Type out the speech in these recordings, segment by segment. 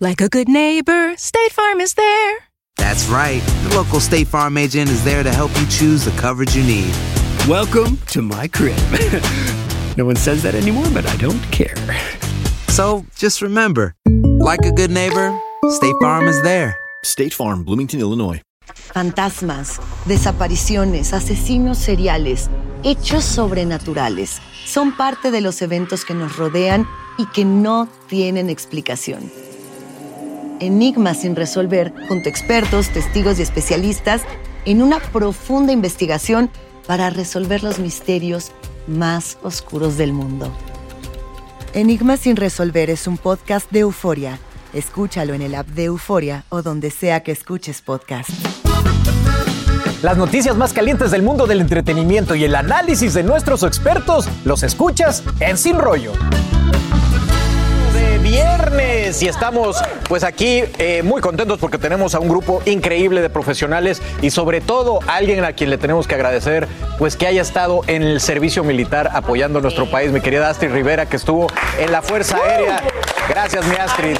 Like a good neighbor, State Farm is there. That's right. The local State Farm agent is there to help you choose the coverage you need. Welcome to my crib. no one says that anymore, but I don't care. So just remember, like a good neighbor, State Farm is there. State Farm, Bloomington, Illinois. Fantasmas, desapariciones, asesinos seriales, hechos sobrenaturales son parte de los eventos que nos rodean y que no tienen explicación. Enigmas sin resolver, junto a expertos, testigos y especialistas, en una profunda investigación para resolver los misterios más oscuros del mundo. Enigmas sin resolver es un podcast de euforia. Escúchalo en el app de Euforia o donde sea que escuches podcast. Las noticias más calientes del mundo del entretenimiento y el análisis de nuestros expertos los escuchas en Sin Rollo. Viernes y estamos pues aquí eh, muy contentos porque tenemos a un grupo increíble de profesionales y sobre todo alguien a quien le tenemos que agradecer pues que haya estado en el servicio militar apoyando a nuestro país, mi querida Astrid Rivera que estuvo en la Fuerza Aérea. Gracias mi Astrid.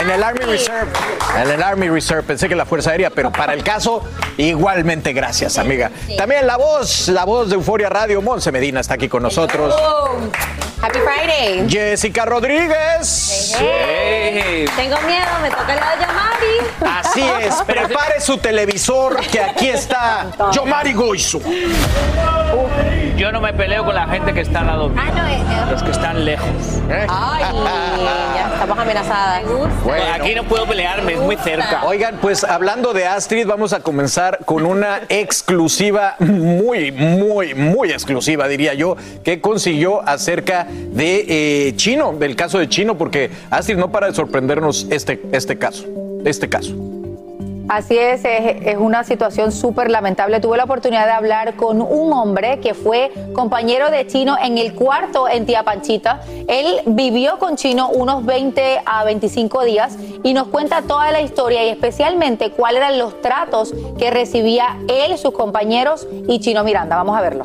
En el Army Reserve. En el Army Reserve. Pensé que la Fuerza Aérea, pero para el caso, igualmente gracias, amiga. También la voz, la voz de Euforia Radio, Monse Medina está aquí con nosotros. Happy Friday. Jessica Rodríguez. Hey. Tengo miedo, me toca el lado de Yamari. Así es, prepare su televisor que aquí está Yomari Goizo. Yo no me peleo con la gente que está al lado mío. Ah, no, eh, Los que están lejos. Ay, ya estamos amenazadas. Bueno, aquí no puedo pelearme, es muy cerca. Oigan, pues hablando de Astrid, vamos a comenzar con una exclusiva, muy, muy, muy exclusiva, diría yo, que consiguió acerca de eh, Chino, del caso de Chino, porque Astrid no para de sorprendernos este, este caso, este caso. Así es, es, una situación súper lamentable. Tuve la oportunidad de hablar con un hombre que fue compañero de Chino en el cuarto en Tía Panchita. Él vivió con Chino unos 20 a 25 días y nos cuenta toda la historia y especialmente cuáles eran los tratos que recibía él, sus compañeros y Chino Miranda. Vamos a verlo.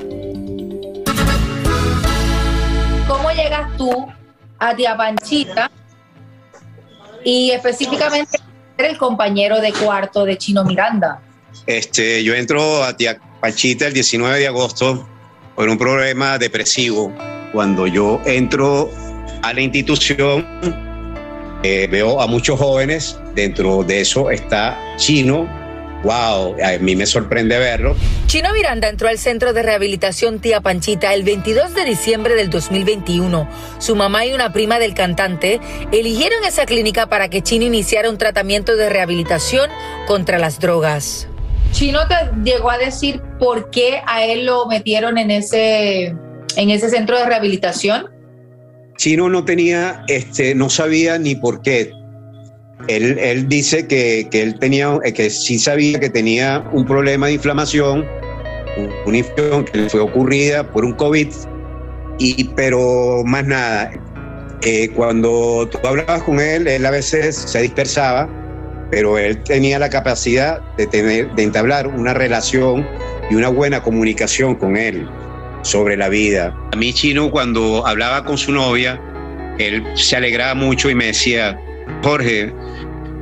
¿Cómo llegas tú a Tía Panchita y específicamente el compañero de cuarto de Chino Miranda? Este, yo entro a Tía Panchita el 19 de agosto por un problema depresivo. Cuando yo entro a la institución, eh, veo a muchos jóvenes, dentro de eso está Chino. Wow, a mí me sorprende verlo. Chino Miranda entró al centro de rehabilitación Tía Panchita el 22 de diciembre del 2021. Su mamá y una prima del cantante eligieron esa clínica para que Chino iniciara un tratamiento de rehabilitación contra las drogas. Chino te llegó a decir por qué a él lo metieron en ese, en ese centro de rehabilitación. Chino no tenía, este, no sabía ni por qué. Él, dice que, que, él tenía, que sí sabía que tenía un problema de inflamación, una infección que le fue ocurrida por un COVID, y, pero más nada. Eh, cuando tú hablabas con él, él a veces se dispersaba, pero él tenía la capacidad de, tener, de entablar una relación y una buena comunicación con él sobre la vida. A mí Chino cuando hablaba con su novia, él se alegraba mucho y me decía, Jorge,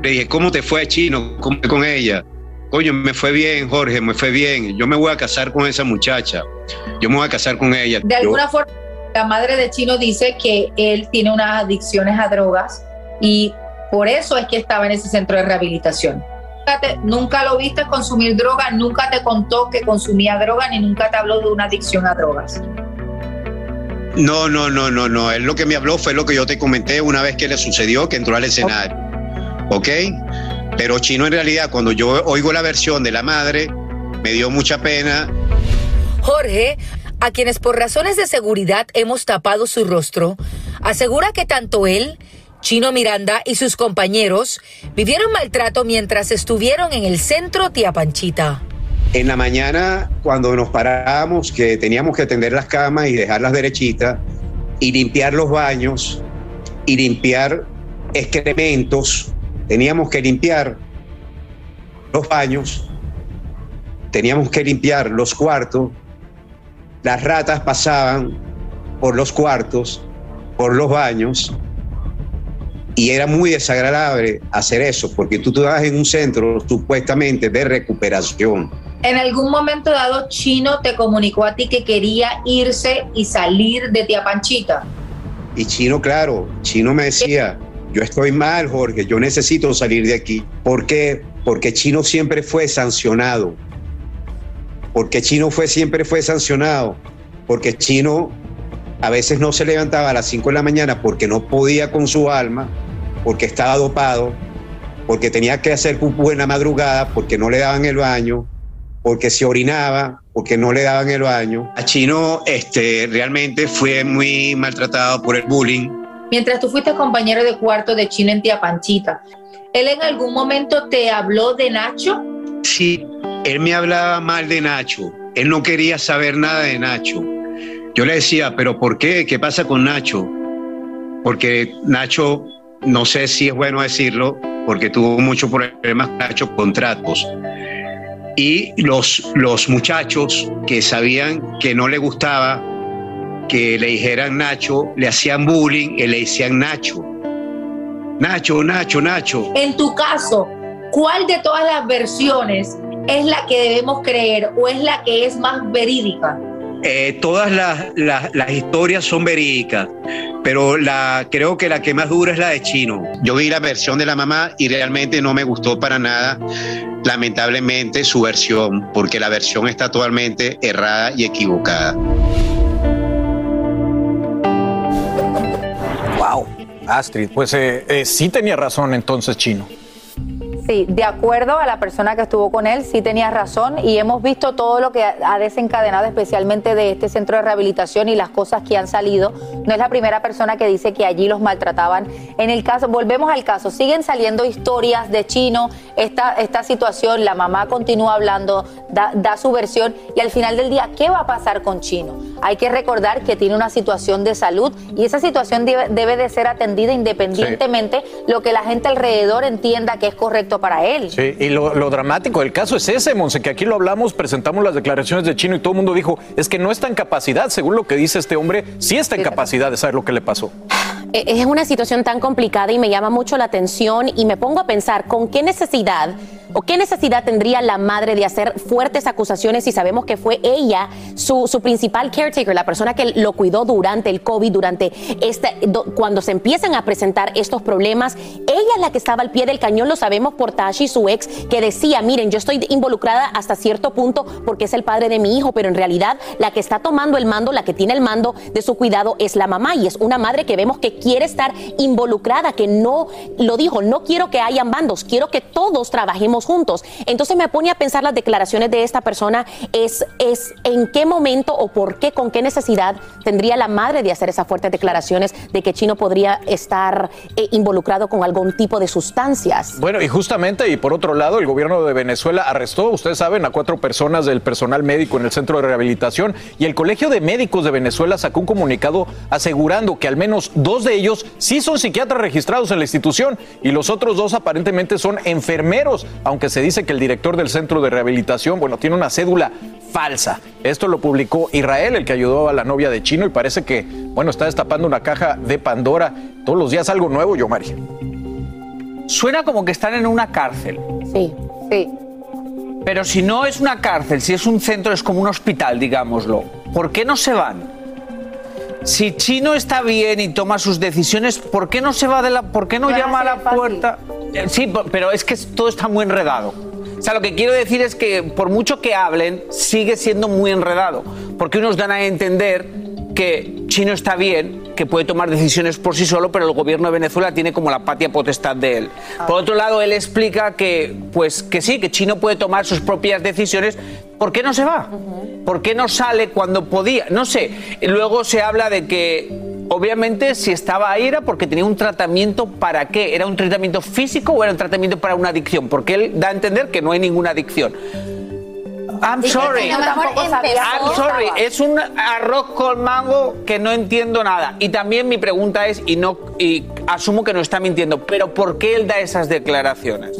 le dije, ¿cómo te fue Chino? ¿Cómo fue con ella? Coño, me fue bien, Jorge, me fue bien. Yo me voy a casar con esa muchacha. Yo me voy a casar con ella. De alguna Yo, forma, la madre de Chino dice que él tiene unas adicciones a drogas y por eso es que estaba en ese centro de rehabilitación. nunca, te- nunca lo viste consumir droga, nunca te contó que consumía droga, ni nunca te habló de una adicción a drogas. No, no, no, no, no. Él lo que me habló fue lo que yo te comenté una vez que le sucedió, que entró al escenario. ¿Ok? Pero Chino en realidad, cuando yo oigo la versión de la madre, me dio mucha pena. Jorge, a quienes por razones de seguridad hemos tapado su rostro, asegura que tanto él, Chino Miranda y sus compañeros vivieron maltrato mientras estuvieron en el centro Tía Panchita. En la mañana, cuando nos parábamos, que teníamos que tender las camas y dejarlas derechitas, y limpiar los baños, y limpiar excrementos, teníamos que limpiar los baños, teníamos que limpiar los cuartos, las ratas pasaban por los cuartos, por los baños, y era muy desagradable hacer eso, porque tú estabas en un centro supuestamente de recuperación. En algún momento dado, Chino te comunicó a ti que quería irse y salir de Tía Panchita. Y Chino, claro, Chino me decía, yo estoy mal, Jorge, yo necesito salir de aquí. ¿Por qué? Porque Chino siempre fue sancionado. Porque Chino fue, siempre fue sancionado. Porque Chino a veces no se levantaba a las 5 de la mañana porque no podía con su alma, porque estaba dopado, porque tenía que hacer pupú en la madrugada, porque no le daban el baño, porque se orinaba, porque no le daban el baño. A Chino este, realmente fue muy maltratado por el bullying. Mientras tú fuiste compañero de cuarto de Chino en Tía Panchita, ¿él en algún momento te habló de Nacho? Sí, él me hablaba mal de Nacho. Él no quería saber nada de Nacho. Yo le decía, pero ¿por qué? ¿Qué pasa con Nacho? Porque Nacho, no sé si es bueno decirlo, porque tuvo muchos problemas con Nacho, contratos. Y los, los muchachos que sabían que no le gustaba que le dijeran Nacho, le hacían bullying y le decían Nacho. Nacho, Nacho, Nacho. En tu caso, ¿cuál de todas las versiones es la que debemos creer o es la que es más verídica? Eh, todas las, las- las historias son verídicas, pero la, creo que la que más dura es la de Chino. Yo vi la versión de la mamá y realmente no me gustó para nada, lamentablemente, su versión, porque la versión está totalmente errada y equivocada. Wow. Astrid, pues eh, eh, sí tenía razón entonces Chino. Sí, de acuerdo a la persona que estuvo con él, sí tenía razón y hemos visto todo lo que ha desencadenado especialmente de este centro de rehabilitación y las cosas que han salido. No es la primera persona que dice que allí los maltrataban. En el caso, volvemos al caso, siguen saliendo historias de Chino, esta, esta situación, la mamá continúa hablando, da, da su versión y al final del día, ¿qué va a pasar con Chino? Hay que recordar que tiene una situación de salud y esa situación debe, debe de ser atendida independientemente lo que la gente alrededor entienda que es correcto para él. Sí, y lo, lo dramático del caso es ese, Monse, que aquí lo hablamos, presentamos las declaraciones de Chino y todo el mundo dijo, es que no está en capacidad, según lo que dice este hombre, sí está en capacidad de saber lo que le pasó. Es una situación tan complicada y me llama mucho la atención y me pongo a pensar con qué necesidad o qué necesidad tendría la madre de hacer fuertes acusaciones si sabemos que fue ella su, principal caretaker, la persona que lo cuidó durante el COVID, durante este, do- cuando se empiezan a presentar estos problemas. Ella es la que estaba al pie del cañón, lo sabemos por Tashi, su ex, que decía, miren, yo estoy involucrada hasta cierto punto porque es el padre de mi hijo, pero en realidad la que está tomando el mando, la que tiene el mando de su cuidado es la mamá y es una madre que vemos que quiere estar involucrada, que no, lo dijo, no quiero que hayan bandos, quiero que todos trabajemos juntos. Entonces me pone a pensar las declaraciones de esta persona, es, es en qué momento o por qué, con qué necesidad tendría la madre de hacer esas fuertes declaraciones de que Chino podría estar eh, involucrado con algún tipo de sustancias. Bueno, y justamente, y por otro lado, el gobierno de Venezuela arrestó, ustedes saben, a cuatro personas del personal médico en el centro de rehabilitación y el Colegio de Médicos de Venezuela sacó un comunicado asegurando que al menos dos de ellos sí son psiquiatras registrados en la institución y los otros dos aparentemente son enfermeros, aunque se dice que el director del centro de rehabilitación, bueno, tiene una cédula falsa. Esto lo publicó Israel, el que ayudó a la novia de Chino y parece que, bueno, está destapando una caja de Pandora. Todos los días algo nuevo, yo, María. Suena como que están en una cárcel. Sí. Sí. Pero si no es una cárcel, si es un centro, es como un hospital, digámoslo. ¿Por qué no se van? Si Chino está bien y toma sus decisiones, ¿por qué no se va de la, por qué no llama a así la de fácil. puerta? sí, pero es que todo está muy enredado. O sea, lo que quiero decir es que por mucho que hablen, sigue siendo muy enredado. Porque unos dan a entender que Chino está bien, que puede tomar decisiones por sí solo, pero el gobierno de Venezuela tiene como la patria potestad de él. Por otro lado, él explica que, pues, que sí, que Chino puede tomar sus propias decisiones. ¿Por qué no se va? ¿Por qué no sale cuando podía? No sé. Luego se habla de que Obviamente, si estaba ahí era porque tenía un tratamiento para qué. ¿Era un tratamiento físico o era un tratamiento para una adicción? Porque él da a entender que no hay ninguna adicción. I'm sorry. I'm sorry. Es un arroz con mango que no entiendo nada. Y también mi pregunta es, y no y asumo que no está mintiendo, pero ¿por qué él da esas declaraciones?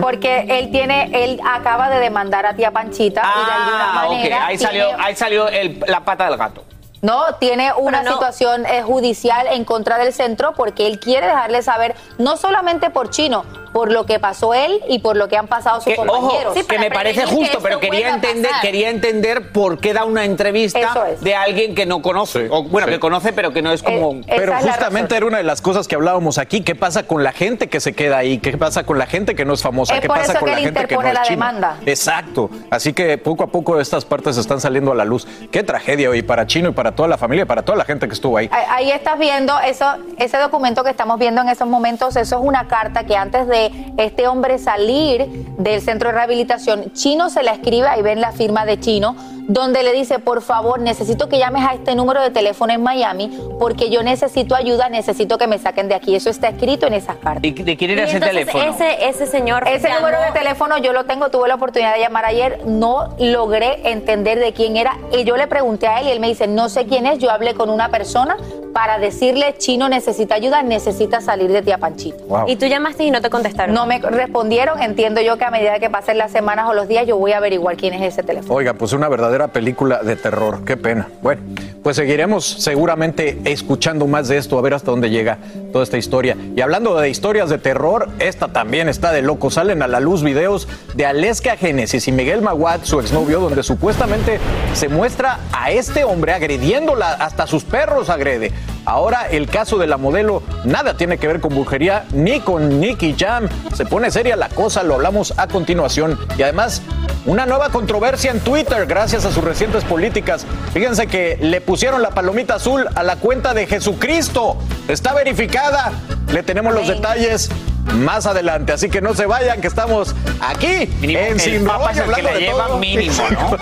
Porque él tiene, él acaba de demandar a tía Panchita y de alguna Ah, ok. manera Ahí tiene- salió, ahí salió el- la pata del gato. No, tiene una situación eh, judicial en contra del centro porque él quiere dejarle saber, no solamente por Chino, por lo que pasó él y por lo que han pasado sus Que, ojo, compañeros. que me parece justo, pero quería entender, quería entender por qué da una entrevista es. de alguien que no conoce. o, bueno, sí. que conoce, pero que no es como. Pero justamente era una de las cosas que hablábamos aquí. ¿Qué pasa con la gente que se queda ahí? ¿Qué pasa con la gente que no es famosa? Es ¿Qué pasa con que la gente que no es la china? demanda. Exacto. Así que poco a poco estas partes están saliendo a la luz. Qué tragedia hoy para Chino y para toda la familia y para toda la gente que estuvo ahí. Ahí- Ahí estás viendo eso, ese documento que estamos viendo en esos momentos, eso es una carta que antes de este hombre salir del centro de rehabilitación, Chino se la escribe, ahí ven la firma de Chino, donde le dice, por favor, necesito que llames a este número de teléfono en Miami porque yo necesito ayuda, necesito que me saquen de aquí. Eso está escrito en esas cartas. ¿Y de quién era Y ese entonces teléfono? ese- Ese señor. Ese llamó- número de teléfono yo lo tengo, tuve la oportunidad de llamar ayer, no logré entender de quién era. Y yo le pregunté a él y él me dice, no sé quién es, yo hablé con una persona para decirle, Chino necesita ayuda, necesita salir de Tía Panchita. Wow. Y tú llamaste y no te contestaron. No me respondieron, entiendo yo que a medida que pasen las semanas o los días yo voy a averiguar quién es ese teléfono. Oiga, pues una verdadera película de terror. Qué pena. Bueno, pues seguiremos seguramente escuchando más de esto, a ver hasta dónde llega toda esta historia. Y hablando de historias de terror, esta también está de loco. Salen a la luz videos de Aleska Génesis y Miguel Maguad, su exnovio, donde supuestamente se muestra a este hombre agrediéndola, hasta sus perros agrede. Ahora el caso de la modelo nada tiene que ver con brujería ni con Nicky Jam. Se pone seria la cosa, lo hablamos a continuación. Y además, una nueva controversia en Twitter gracias a sus recientes políticas. Fíjense que le pusieron la palomita azul a la cuenta de Jesucristo. Está verificada. Le tenemos los detalles más adelante. Así que no se vayan, que estamos aquí en Sin Papa es el que hablando le de lleva todo. mínimo, ¿no?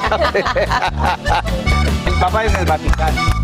El Papa es el Vaticano.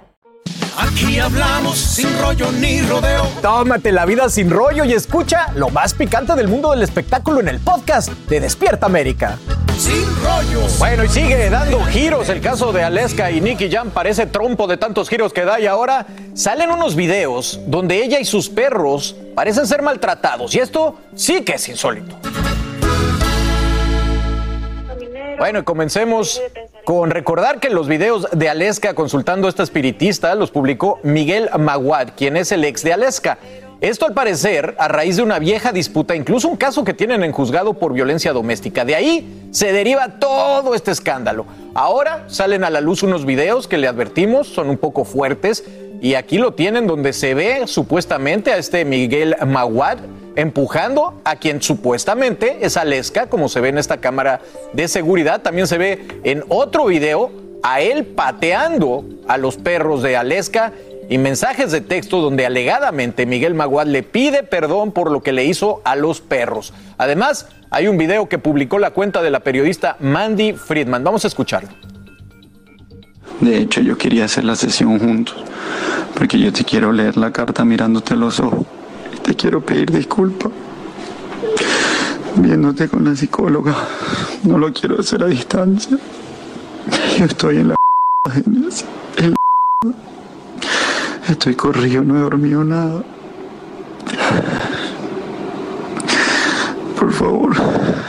Aquí hablamos sin rollo ni rodeo. Tómate la vida sin rollo y escucha lo más picante del mundo del espectáculo en el podcast de Despierta América. Sin rollos. Bueno, y sigue dando giros el caso de Aleska y Nicky Jam. Parece trompo de tantos giros que da y ahora salen unos videos donde ella y sus perros parecen ser maltratados. Y esto sí que es insólito. Bueno, y comencemos con recordar que los videos de Aleska consultando a esta espiritista los publicó Miguel Maguad, quien es el ex de Aleska. Esto al parecer a raíz de una vieja disputa, incluso un caso que tienen en juzgado por violencia doméstica. De ahí se deriva todo este escándalo. Ahora salen a la luz unos videos que le advertimos son un poco fuertes y aquí lo tienen donde se ve supuestamente a este Miguel Maguad empujando a quien supuestamente es Aleska, como se ve en esta cámara de seguridad. También se ve en otro video a él pateando a los perros de Aleska y mensajes de texto donde alegadamente Miguel Maguad le pide perdón por lo que le hizo a los perros. Además, hay un video que publicó la cuenta de la periodista Mandy Friedman. Vamos a escucharlo. De hecho, yo quería hacer la sesión juntos, porque yo te quiero leer la carta mirándote los ojos te quiero pedir disculpas. Viéndote con la psicóloga, no lo quiero hacer a distancia. Yo estoy en la en la Estoy corrido, no he dormido nada. Por favor,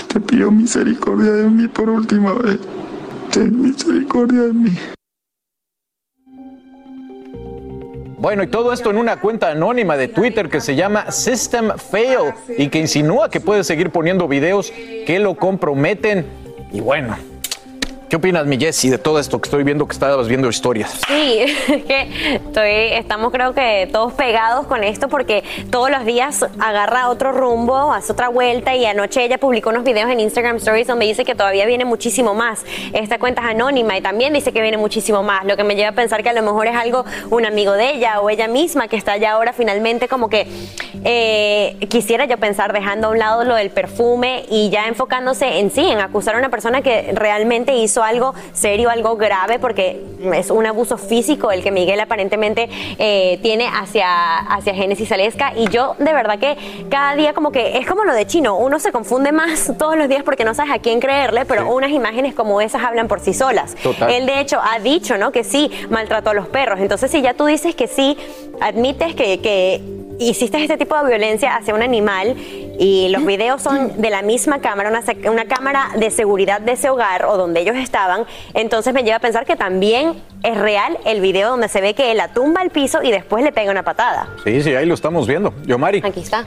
te pido misericordia de mí por última vez. Ten misericordia de mí. Bueno, y todo esto en una cuenta anónima de Twitter que se llama System Fail y que insinúa que puede seguir poniendo videos que lo comprometen. Y bueno, ¿qué opinas, mi Jessy, de todo esto que estoy viendo que estabas viendo historias? Sí, es que estoy, estamos creo que todos pegados con esto porque todos los días agarra otro rumbo, hace otra vuelta y anoche ella publicó unos videos en Instagram Stories donde dice que todavía viene muchísimo más. Esta cuenta es anónima y también dice que viene muchísimo más, lo que me lleva a pensar que a lo mejor es algo, un amigo de ella o ella misma que está ya ahora finalmente como que eh, quisiera yo pensar dejando a un lado lo del perfume y ya enfocándose en sí, en acusar a una persona que realmente hizo algo serio, algo grave, porque es un abuso físico el que Miguel aparentemente eh, tiene hacia, hacia Génesis Alesca. Y yo de verdad que cada día como que es como lo de Chino, uno se confunde más todos los días porque no sabes a quién creerle, pero unas imágenes como esas hablan por sí solas. Total. Él de hecho ha dicho, ¿no? Que sí, maltrató a los perros. Entonces si ya tú dices que sí, admites que, que hiciste este tipo de violencia hacia un animal y los videos son de la misma cámara, una, una cámara de seguridad de ese hogar o donde ellos estaban, entonces me lleva a pensar que también es real el video donde se ve que él la tumba al piso y después le pega una patada. Sí, sí, ahí lo estamos viendo. Yomari. Aquí está.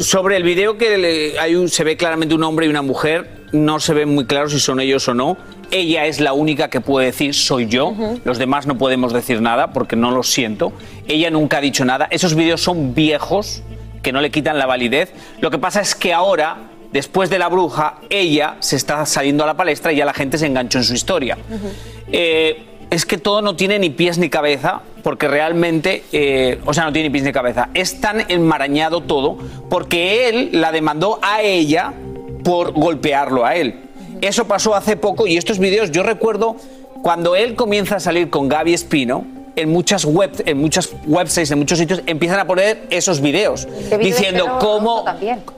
Sobre el video que le- hay un- se ve claramente un hombre y una mujer, no se ve muy claro si son ellos o no. Ella es la única que puede decir soy yo. Los demás no podemos decir nada porque no lo siento. Ella nunca ha dicho nada. Esos vídeos son viejos que no le quitan la validez. Lo que pasa es que ahora, después de la bruja, ella se está saliendo a la palestra y ya la gente se enganchó en su historia. Eh, es que todo no tiene ni pies ni cabeza, porque realmente, eh, o sea, no tiene ni pies ni cabeza. Es tan enmarañado todo, porque él la demandó a ella por golpearlo a él. Eso pasó hace poco y estos vídeos, yo recuerdo cuando él comienza a salir con Gaby Espino, en muchas web, en muchas websites, en muchos sitios, empiezan a poner esos videos diciendo cómo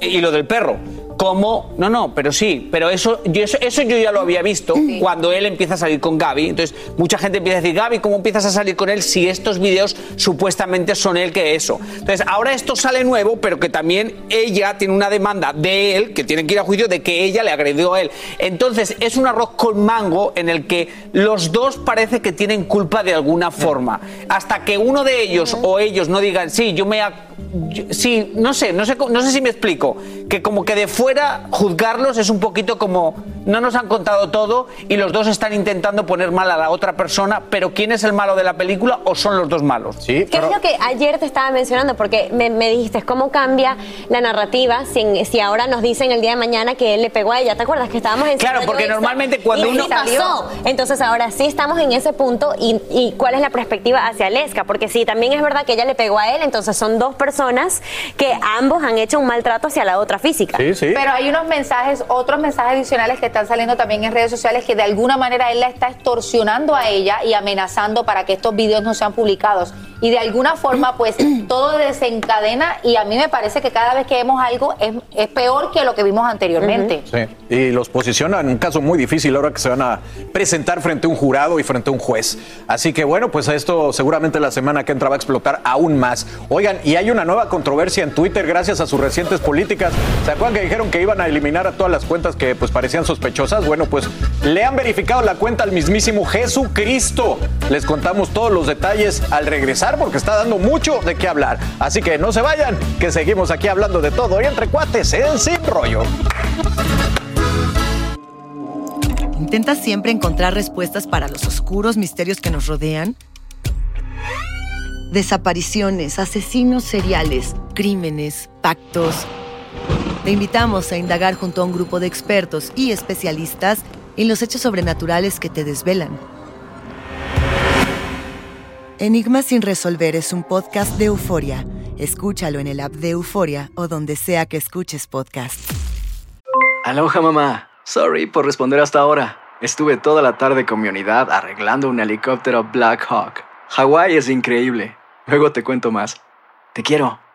y lo del perro. ¿Cómo? No, no, pero sí, pero eso yo, eso, eso yo ya lo había visto cuando él empieza a salir con Gaby. Entonces, mucha gente empieza a decir, Gaby, ¿cómo empiezas a salir con él si estos videos supuestamente son él que eso? Entonces, ahora esto sale nuevo, pero que también ella tiene una demanda de él, que tienen que ir a juicio, de que ella le agredió a él. Entonces, es un arroz con mango en el que los dos parece que tienen culpa de alguna forma. Hasta que uno de ellos o ellos no digan, sí, yo me... ha- yo- sí, no sé, no sé, no sé si me explico. Que como que de fuera juzgarlos es un poquito como no nos han contado todo y los dos están intentando poner mal a la otra persona, pero ¿quién es el malo de la película o son los dos malos? Sí, ¿Qué es lo que ayer te estaba mencionando? Porque me, me dijiste, ¿cómo cambia la narrativa si, en- si ahora nos dicen el día de mañana que él le pegó a ella? ¿Te acuerdas que estábamos en Claro, porque normalmente cuando Y uno- sí pasó. Entonces ahora sí estamos en ese punto y, y ¿cuál es la perspectiva hacia Aleska? Porque si también es verdad que ella le pegó a él, entonces son dos personas que ambos han hecho un maltrato hacia la otra física. Pero hay unos mensajes, otros mensajes adicionales que están saliendo también en redes sociales que de alguna manera él la está extorsionando a ella y amenazando para que estos videos no sean publicados. Y de alguna forma, pues todo desencadena y a mí me parece que cada vez que vemos algo es, es peor que lo que vimos anteriormente. Sí, y los posiciona en un caso muy difícil ahora que se van a presentar frente a un jurado y frente a un juez. Así que bueno, pues esto seguramente la semana que entra va a explotar aún más. Oigan, y hay una nueva controversia en Twitter gracias a sus recientes políticas. ¿Se acuerdan que dijeron que iban a eliminar a todas las cuentas que pues parecían sospechosas? Bueno, pues le han verificado la cuenta al mismísimo Jesucristo. Les contamos todos los detalles al regresar porque está dando mucho de qué hablar. Así que no se vayan, que seguimos aquí hablando de todo y entre cuates en Sin Rollo. ¿Intentas siempre encontrar respuestas para los oscuros misterios que nos rodean? Desapariciones, asesinos seriales, crímenes, pactos. Te invitamos a indagar junto a un grupo de expertos y especialistas en los hechos sobrenaturales que te desvelan. Enigma sin resolver es un podcast de euforia. Escúchalo en el app de Euforia o donde sea que escuches podcast. Aloha mamá. Sorry por responder hasta ahora. Estuve toda la tarde con mi unidad arreglando un helicóptero Black Hawk. Hawái es increíble. Luego te cuento más. Te quiero.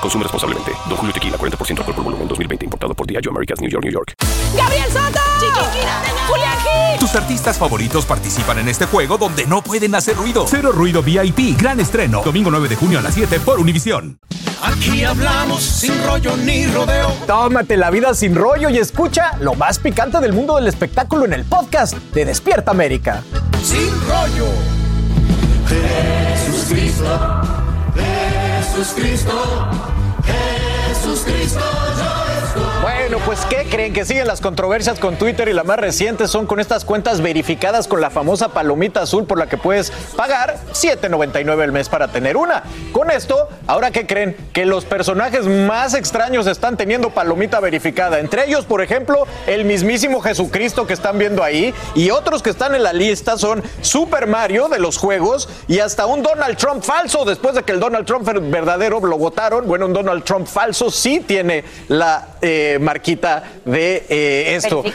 Consume responsablemente. Don Julio Tequila, 40% alcohol por volumen, 2020. Importado por Diageo Americas, New York, New York. ¡Gabriel Soto! ¡Julián Gil! Tus artistas favoritos participan en este juego donde no pueden hacer ruido. Cero Ruido VIP, gran estreno. Domingo 9 de junio a las 7 por Univisión. Aquí hablamos sin rollo ni rodeo. Tómate la vida sin rollo y escucha lo más picante del mundo del espectáculo en el podcast de Despierta América. Sin rollo. Jesús Cristo. Jesús Cristo. Jesús Cristo. Yo. Pues ¿qué creen? Que siguen las controversias con Twitter y la más reciente son con estas cuentas verificadas con la famosa palomita azul por la que puedes pagar 7.99 al mes para tener una. Con esto, ¿ahora qué creen? Que los personajes más extraños están teniendo palomita verificada. Entre ellos, por ejemplo, el mismísimo Jesucristo que están viendo ahí y otros que están en la lista son Super Mario de los juegos y hasta un Donald Trump falso después de que el Donald Trump verdadero lo votaron. Bueno, un Donald Trump falso sí tiene la eh, marquita de eh, esto. ¿Qué,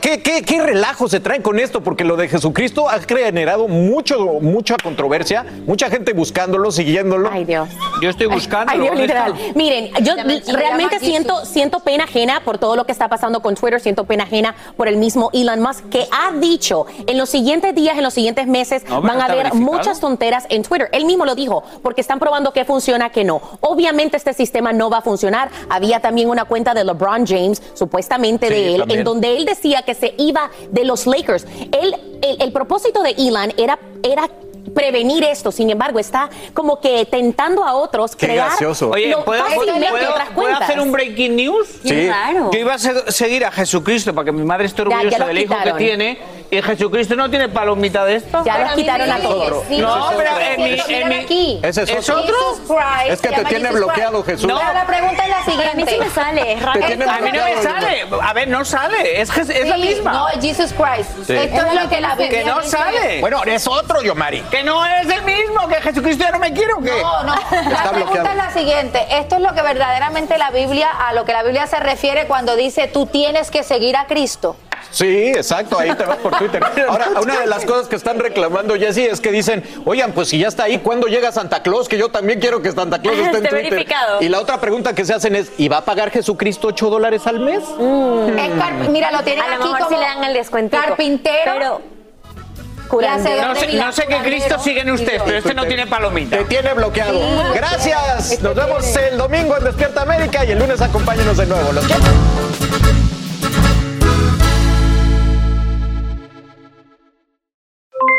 qué, qué, qué relajo se traen con esto? Porque lo de Jesucristo ha generado mucho, mucha controversia, mucha gente buscándolo, siguiéndolo. Ay, Dios. Yo estoy buscando. Ay, Dios, literal. Miren, yo realmente siento, siento pena ajena por todo lo que está pasando con Twitter, siento pena ajena por el mismo Elon Musk, que ha dicho en los siguientes días, en los siguientes meses, No, van a haber verificado. muchas tonteras en Twitter. Él mismo lo dijo, porque están probando que funciona, que no. Obviamente este sistema no va a funcionar. Había también una cuenta de LeBron James, supuestamente Sí, de él, también. en donde él decía que se iba de los Lakers. Él, el, el propósito de Elon era, era prevenir esto, sin embargo, está como que tentando a otros Qué crear gracioso. Oye, lo- ¿puedo, fácilmente puedo- otras puedo cuentas. hacer un breaking news? Sí. Claro. Yo iba a se- seguir a Jesucristo para que mi madre esté Ya, ya orgullosa lo del hijo que tiene. Y Jesucristo no tiene palomita de esto. Ya los quitaron a todos. No, pero en mi. En mi aquí. Ese es ¿Es otro. Christ, Es que te tiene Jesus bloqueado, Christ. Jesús. Pero la pregunta es la siguiente. A mí sí me sale. A mí no me sale. A ver, no sale. Es, la misma. No, Jesus Christ. Sí. Esto es lo que la Biblia que no sale. Bueno, es otro, Yomari. Que no es el mismo. Que Jesucristo ya no me quiere o qué. No, no. La pregunta es la siguiente. Esto es lo que verdaderamente la Biblia, a lo que la Biblia se refiere cuando dice tú tienes que seguir a Cristo. Sí, exacto, ahí te vas por Twitter. Ahora, una de las cosas que están reclamando, Jessy, es que dicen, oigan, pues si ya está ahí, ¿cuándo llega Santa Claus? Que yo también quiero que Santa Claus esté en Twitter. verificado. Y la otra pregunta que se hacen es, ¿y va a pagar Jesucristo 8 dólares al mes? Es car- mira, lo tienen A lo aquí mejor como sí le dan el descuentico. carpintero. Pero hacedor No de sé, no sé qué Cristo sigue en usted, y pero este no tiene palomita. Te tiene bloqueado. Sí. Gracias. Este Nos vemos tiene. el domingo en Despierta América y el lunes acompáñenos de nuevo. Los quiero.